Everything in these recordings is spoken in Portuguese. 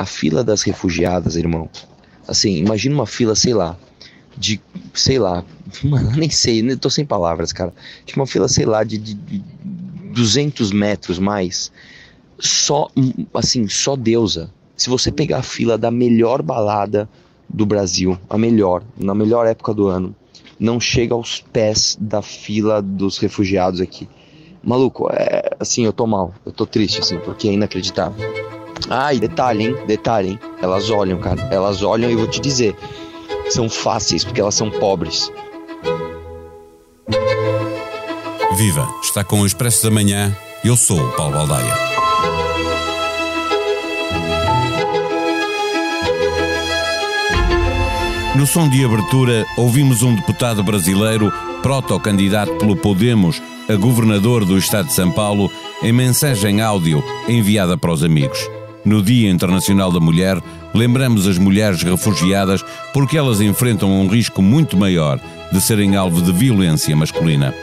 a fila das refugiadas, irmão. Assim, imagina uma fila, sei lá, de, sei lá, mano, nem sei, tô sem palavras, cara. De uma fila, sei lá, de, de, de 200 metros mais. Só, assim, só deusa. Se você pegar a fila da melhor balada do Brasil, a melhor, na melhor época do ano, não chega aos pés da fila dos refugiados aqui. Maluco, é assim, eu tô mal, eu tô triste, assim, porque é inacreditável. Ah, e detalhe, hein? Detalhe, hein? Elas olham, cara. Elas olham e vou te dizer, são fáceis porque elas são pobres. Viva! Está com o Expresso da Manhã. Eu sou o Paulo Baldaia. No som de abertura, ouvimos um deputado brasileiro, proto-candidato pelo Podemos a governador do estado de São Paulo, em mensagem áudio enviada para os amigos. No Dia Internacional da Mulher, lembramos as mulheres refugiadas porque elas enfrentam um risco muito maior de serem alvo de violência masculina.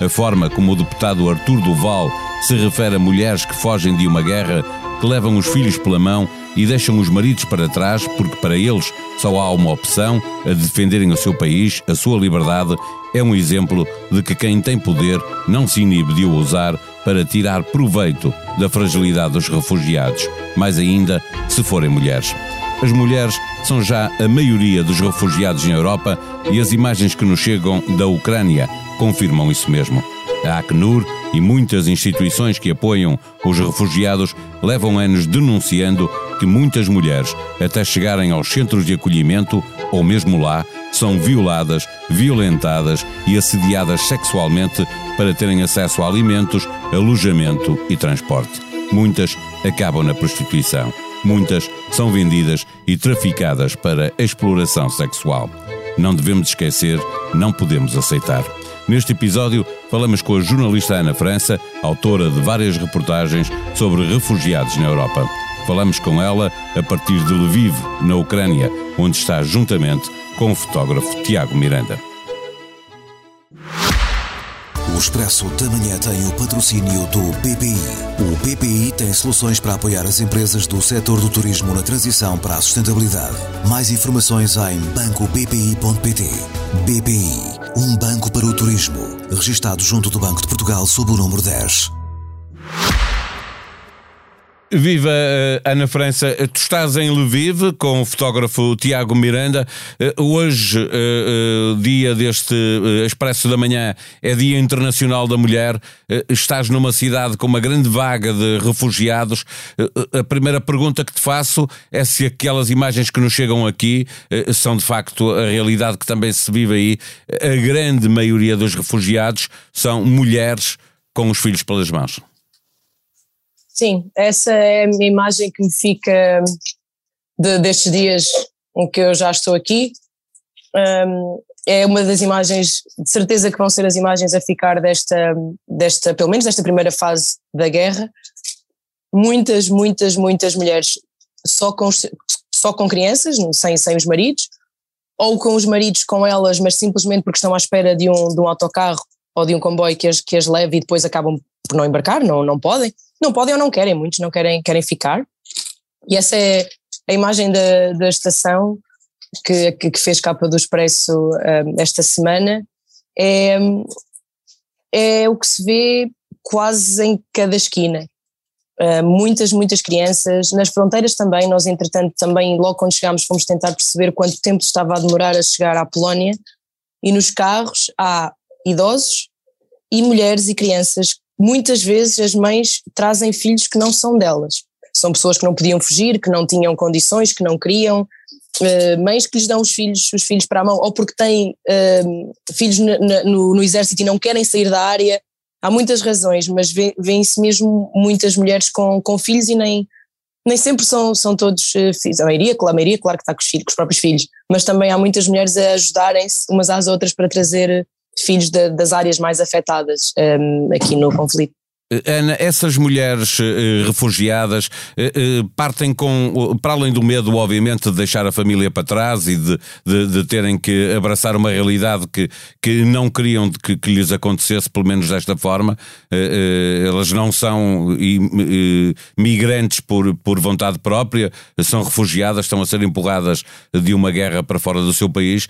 A forma como o deputado Artur Duval se refere a mulheres que fogem de uma guerra, que levam os filhos pela mão e deixam os maridos para trás porque para eles só há uma opção, a defenderem o seu país, a sua liberdade, é um exemplo de que quem tem poder não se inibe de o usar para tirar proveito da fragilidade dos refugiados, mais ainda se forem mulheres. As mulheres são já a maioria dos refugiados na Europa e as imagens que nos chegam da Ucrânia confirmam isso mesmo. A Acnur e muitas instituições que apoiam os refugiados levam anos denunciando que muitas mulheres, até chegarem aos centros de acolhimento ou mesmo lá, são violadas, violentadas e assediadas sexualmente para terem acesso a alimentos, alojamento e transporte. Muitas acabam na prostituição. Muitas são vendidas e traficadas para exploração sexual. Não devemos esquecer, não podemos aceitar. Neste episódio, falamos com a jornalista Ana França, autora de várias reportagens sobre refugiados na Europa. Falamos com ela a partir de Lviv, na Ucrânia, onde está juntamente com o fotógrafo Tiago Miranda. O Expresso da Manhã tem o patrocínio do BPI. O BPI tem soluções para apoiar as empresas do setor do turismo na transição para a sustentabilidade. Mais informações em bancobpi.pt. BPI, um banco para o turismo. Registrado junto do Banco de Portugal sob o número 10. Viva eh, Ana França, eh, tu estás em Lviv com o fotógrafo Tiago Miranda. Eh, hoje, dia deste Expresso da Manhã, é Dia Internacional da Mulher. Estás numa cidade com uma grande vaga de refugiados. A primeira pergunta que te faço é se aquelas imagens que nos chegam aqui são de facto a realidade que também se vive aí. A grande maioria dos refugiados são mulheres com os filhos pelas mãos. Sim, essa é a minha imagem que me fica de, destes dias em que eu já estou aqui. Um, é uma das imagens, de certeza que vão ser as imagens a ficar desta, desta, pelo menos desta primeira fase da guerra. Muitas, muitas, muitas mulheres só com, só com crianças, sem, sem os maridos, ou com os maridos com elas, mas simplesmente porque estão à espera de um, de um autocarro ou de um comboio que as, que as leve e depois acabam por não embarcar, não, não podem não podem ou não querem, muitos não querem, querem ficar. E essa é a imagem da, da estação que, que, fez capa do Expresso um, esta semana. É, é o que se vê quase em cada esquina. Uh, muitas, muitas crianças, nas fronteiras também, nós entretanto também logo quando chegámos fomos tentar perceber quanto tempo estava a demorar a chegar à Polónia e nos carros há idosos e mulheres e crianças muitas vezes as mães trazem filhos que não são delas. São pessoas que não podiam fugir, que não tinham condições, que não queriam, uh, mães que lhes dão os filhos, os filhos para a mão, ou porque têm uh, filhos no, no, exército e não querem sair da área. Há muitas razões, mas vêem-se mesmo muitas mulheres com, com filhos e nem, nem sempre são, são todos uh, filhos. A maioria, a maioria, claro que está com os, filhos, com os próprios filhos, mas também há muitas mulheres a ajudarem-se umas às outras para trazer filhos de, das áreas mais afetadas um, aqui no conflito. Ana, essas mulheres uh, refugiadas uh, uh, partem com, para além do medo, obviamente, de deixar a família para trás e de, de, de terem que abraçar uma realidade que, que não queriam que, que lhes acontecesse, pelo menos desta forma. elas não são migrantes por, por vontade própria, são refugiadas, estão a ser empurradas de uma guerra para fora do seu país,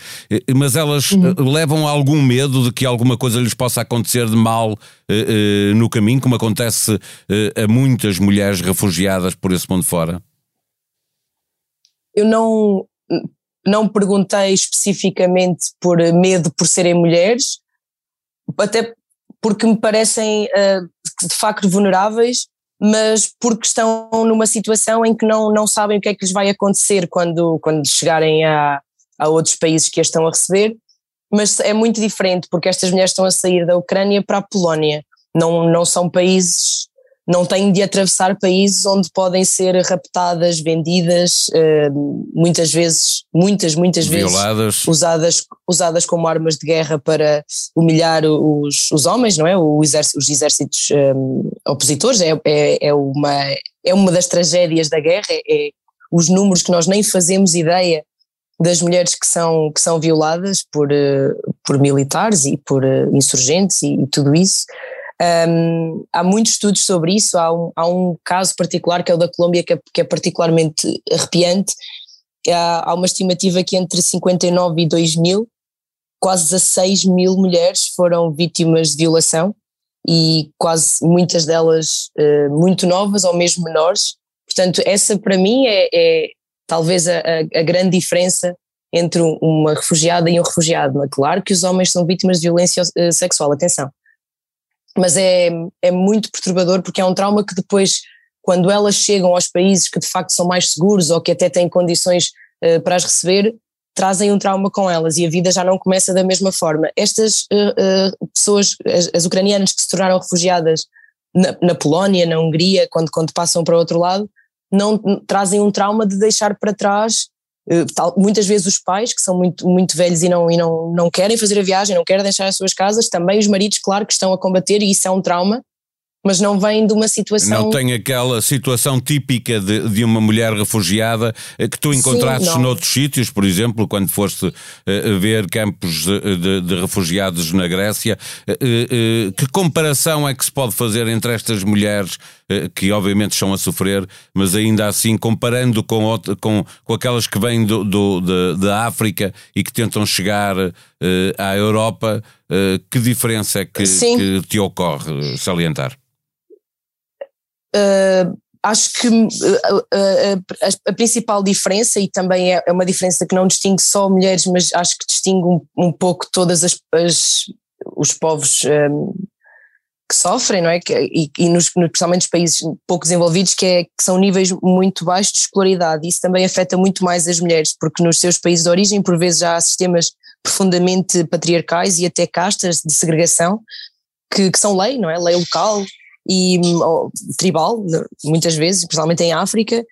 mas elas uhum. levam algum medo de que alguma coisa lhes possa acontecer de mal no caminho, como acontece uh, a muitas mulheres refugiadas por esse mundo fora? Eu não, não perguntei especificamente por medo por serem mulheres, até porque me parecem uh, de facto vulneráveis, mas porque estão numa situação em que não, não sabem o que é que lhes vai acontecer quando, quando chegarem a, a outros países que as estão a receber. Mas é muito diferente porque estas mulheres estão a sair da Ucrânia para a Polónia não, não são países, não têm de atravessar países onde podem ser raptadas, vendidas, uh, muitas vezes, muitas, muitas Violadas. vezes usadas, usadas como armas de guerra para humilhar os, os homens, não é? O exército, os exércitos um, eh, opositores, é, é, é, uma, é uma das tragédias da guerra, é, é os números que nós nem fazemos ideia das mulheres que são, que são violadas por, uh, por militares e por uh, insurgentes e, e, tudo isso. Um, há muitos estudos sobre isso, há um, há um, caso particular que é o da Colômbia que é, que é particularmente arrepiante. Há, há, uma estimativa que entre 59 e 2000, quase 16 mil mulheres foram vítimas de violação e quase muitas delas uh, muito novas ou mesmo menores. Portanto, essa para mim é, é talvez a, a, grande diferença entre uma refugiada e um refugiado. É claro que os homens são vítimas de violência eh, sexual, atenção mas é, é muito perturbador porque é um trauma que depois, quando elas chegam aos países que de facto são mais seguros ou que até têm condições uh, para as receber, trazem um trauma com elas e a vida já não começa da mesma forma. Estas uh, uh, pessoas, as, as, ucranianas que se tornaram refugiadas na, na, Polónia, na Hungria, quando, quando passam para o outro lado, não trazem um trauma de deixar para trás eh, tal, muitas vezes os pais, que são muito, muito velhos e, não, e não, não querem fazer a viagem, não querem deixar as suas casas, também os maridos, claro, que estão a combater, e isso é um trauma, mas não vem de uma situação. Não tem aquela situação típica de, de uma mulher refugiada eh, que tu encontraste Sim, noutros sítios, por exemplo, quando foste uh, ver campos de, de, de, refugiados na Grécia. Uh, uh, que comparação é que se pode fazer entre estas mulheres que, obviamente, estão a sofrer, mas ainda assim, comparando com, com, com aquelas que vêm do, do, da África e que tentam chegar à Europa? que diferença é que, que te ocorre salientar? Uh, acho que uh, uh, a, a, principal diferença, e também é, é, uma diferença que não distingue só mulheres, mas acho que distingue um, um pouco todas as, as os povos um, que sofrem, não é? Que, e, e nos, principalmente nos países pouco desenvolvidos, que, é, que são níveis muito baixos de escolaridade. Isso também afeta muito mais as mulheres, porque nos seus países de origem, por vezes, já há sistemas profundamente patriarcais e até castas de segregação que, que são lei, não é? Lei local, e oh, tribal, muitas vezes, principalmente em África.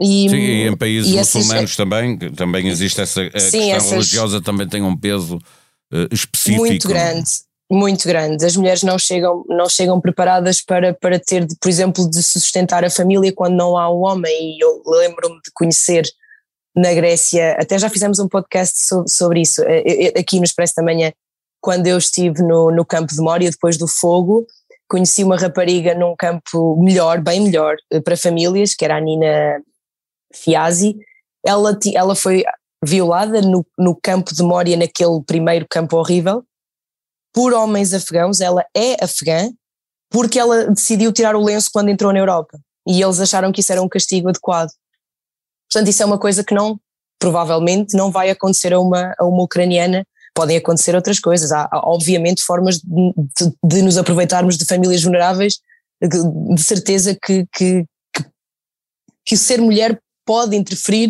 E, Sim, e em países e muçulmanos essas, também, também existe essa a sim, questão essas, religiosa, também tem um peso uh, específico. Muito grande, muito grande. As mulheres não chegam, não chegam preparadas para, para ter, por exemplo, de sustentar a família quando não há um homem. E eu lembro-me de conhecer na Grécia, até já fizemos um podcast sobre, sobre isso, eh, eh, aqui no Expresso da Manhã, quando eu estive no, no campo de Mória depois do fogo, conheci uma rapariga num campo melhor, bem melhor, eh, para famílias, que era a Nina Fiasi. Ela, ela foi violada no, no campo de Mória, naquele primeiro campo horrível, por homens afegãos. Ela é afegã, porque ela decidiu tirar o lenço quando entrou na Europa. E eles acharam que isso era um castigo adequado. Portanto, isso é uma coisa que não, provavelmente, não vai acontecer a uma, a uma ucraniana podem acontecer outras coisas. Há, há obviamente, formas de, de, de, nos aproveitarmos de famílias vulneráveis, de, de certeza que, que, que, que ser mulher pode interferir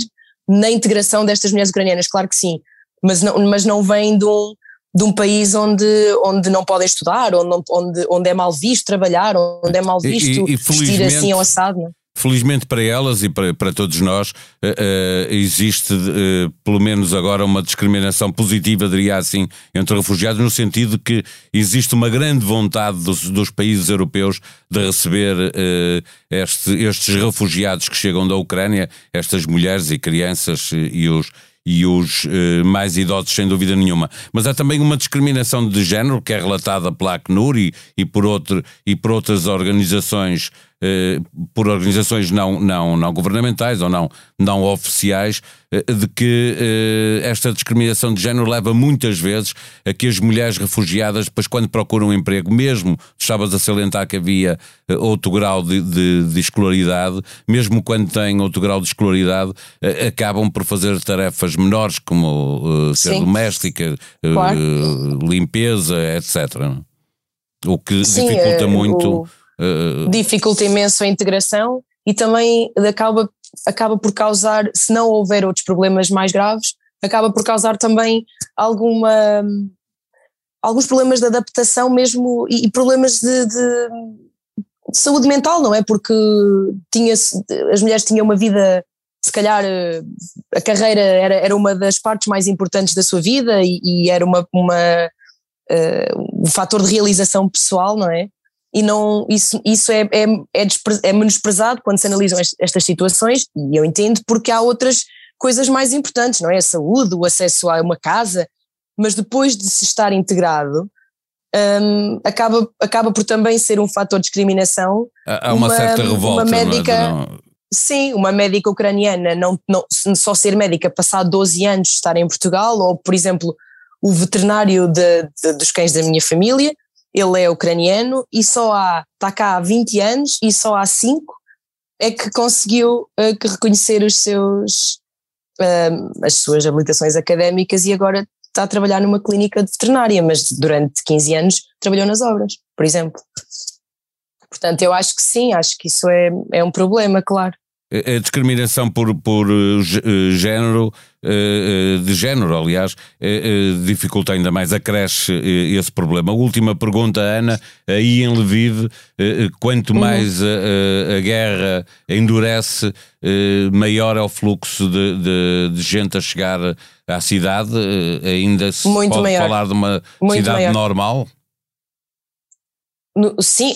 na integração destas mulheres ucranianas, claro que sim, mas não, mas não vem de um, de um país onde, onde não podem estudar, onde, onde, onde é mal visto trabalhar, onde é mal visto e, e, vestir assim ao assado. Não? Felizmente para elas e para, para todos nós, uh, uh, existe uh, pelo menos agora uma discriminação positiva, diria assim, entre refugiados, no sentido que existe uma grande vontade dos, dos países europeus de receber este, estes refugiados que chegam da Ucrânia, estas mulheres e crianças e os e os eh, mais idosos, sem dúvida nenhuma. Mas há também uma discriminação de género que é relatada pela Acnur e, e, por, outro, e por outras organizações por organizações não, não, não governamentais ou não, não oficiais, eh, de que eh, esta discriminação de género leva muitas vezes a que as mulheres refugiadas, depois quando procuram um emprego, mesmo estavas a salientar que havia outro grau de, de, de, escolaridade, mesmo quando têm outro grau de escolaridade, acabam por fazer tarefas menores, como ser Sim. doméstica, claro. limpeza, etc. O que Sim, dificulta muito. O Uh... Dificulta imenso a integração e também acaba, acaba por causar, se não houver outros problemas mais graves, acaba por causar também alguma alguns problemas de adaptação mesmo e, e problemas de, de, de, saúde mental, não é? Porque tinha as mulheres tinham uma vida, se calhar a carreira era, era uma das partes mais importantes da sua vida e, e era uma, uma uh, um fator de realização pessoal, não é? E não, isso, isso é, é, é, é menosprezado quando se analisam estas situações, e eu entendo porque há outras coisas mais importantes, não é? A saúde, o acesso a uma casa, mas depois de se estar integrado, um, acaba, acaba por também ser um fator de discriminação. Há uma, uma certa revolta. Uma médica, não, Sim, uma médica ucraniana não, não, só ser médica, passar 12 anos estar em Portugal, ou por exemplo, o veterinário de, de, dos cães da minha família, ele é ucraniano e só há, está cá há 20 anos e só há 5 é que conseguiu uh, que reconhecer os seus, uh, as suas habilitações académicas e agora está a trabalhar numa clínica de veterinária, mas durante 15 anos trabalhou nas obras, por exemplo. Portanto, eu acho que sim, acho que isso é, é um problema, claro a discriminação por, por uh, género, uh, de género, aliás, uh, dificulta ainda mais, acresce esse problema. Última pergunta, Ana, aí em Lviv, quanto uhum. mais a, a, guerra endurece, maior é o fluxo de, de, de, gente a chegar à cidade, ainda se Muito pode maior. falar de uma Muito cidade maior. normal? No, sim,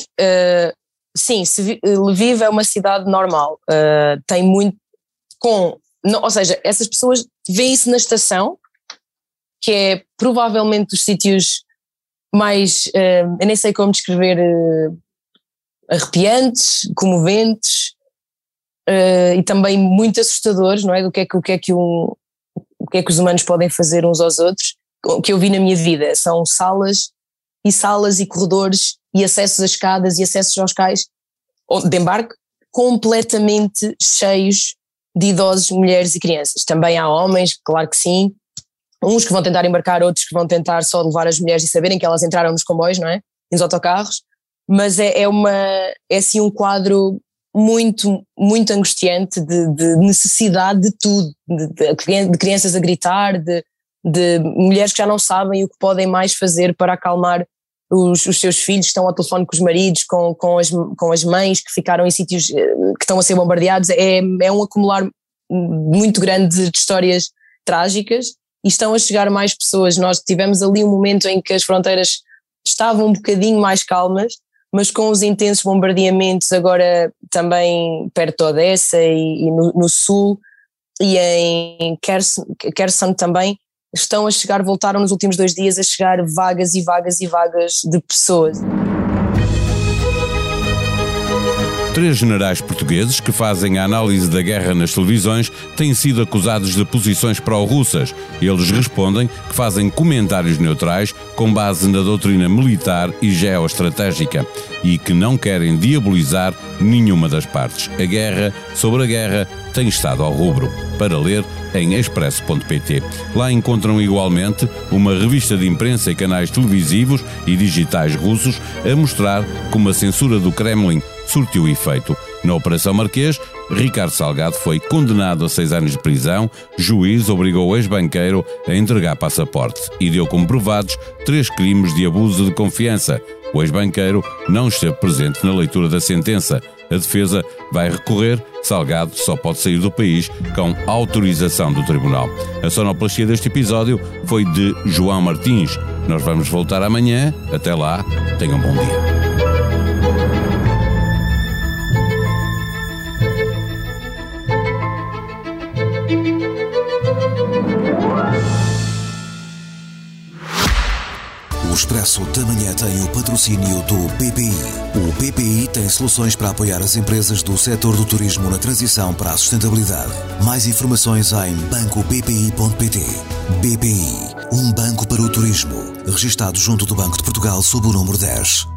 sim, Lviv é uma cidade normal, uh, tem muito com, não, ou seja, essas pessoas veem isso na estação, que é provavelmente dos sítios mais, uh, eu nem sei como descrever, uh, arrepiantes, comoventes e também muito assustadores, não é? Do que é que, o que é que um, o que é que os humanos podem fazer uns aos outros, que eu vi na minha vida, são salas e salas e corredores e acessos a escadas e acessos aos cais de embarque completamente cheios de idosos, mulheres e crianças. Também há homens, claro que sim, uns que vão tentar embarcar, outros que vão tentar só levar as mulheres e saberem que elas entraram nos comboios, não é? Nos autocarros, mas é, é uma, é assim um quadro muito, muito angustiante de, de necessidade de tudo, de, de, de crianças a gritar, de, de mulheres que já não sabem o que podem mais fazer para acalmar os, os, seus filhos estão ao telefone com os maridos, com, com, as, com as mães que ficaram em sítios eh, que estão a ser bombardeados. É, é um acumular muito grande de histórias trágicas e estão a chegar mais pessoas. Nós tivemos ali um momento em que as fronteiras estavam um bocadinho mais calmas, mas com os intensos bombardeamentos agora também perto de Odessa e, e no, no, sul e em Kherson, também, estão a chegar, voltaram nos últimos dois dias a chegar vagas e vagas e vagas de pessoas. Três generais portugueses que fazem a análise da guerra nas televisões têm sido acusados de posições pró-russas. Eles respondem que fazem comentários neutrais com base na doutrina militar e geoestratégica e que não querem diabolizar nenhuma das partes. A guerra sobre a guerra tem estado ao rubro. Para ler em expresso.pt. Lá encontram igualmente uma revista de imprensa e canais televisivos e digitais russos a mostrar como a censura do Kremlin surtiu efeito. Na Operação Marquês, Ricardo Salgado foi condenado a seis anos de prisão. Juiz obrigou o ex-banqueiro a entregar passaporte e deu como provados três crimes de abuso de confiança. O ex-banqueiro não esteve presente na leitura da sentença. A defesa vai recorrer. Salgado só pode sair do país com autorização do tribunal. A sonoplastia deste episódio foi de João Martins. Nós vamos voltar amanhã. Até lá, tenham um bom dia. Expresso da Manhã tem o patrocínio do BPI. O BPI tem soluções para apoiar as empresas do setor do turismo na transição para a sustentabilidade. Mais informações em bancobpi.pt. BPI, um banco para o turismo. Registado junto do Banco de Portugal sob o número 10.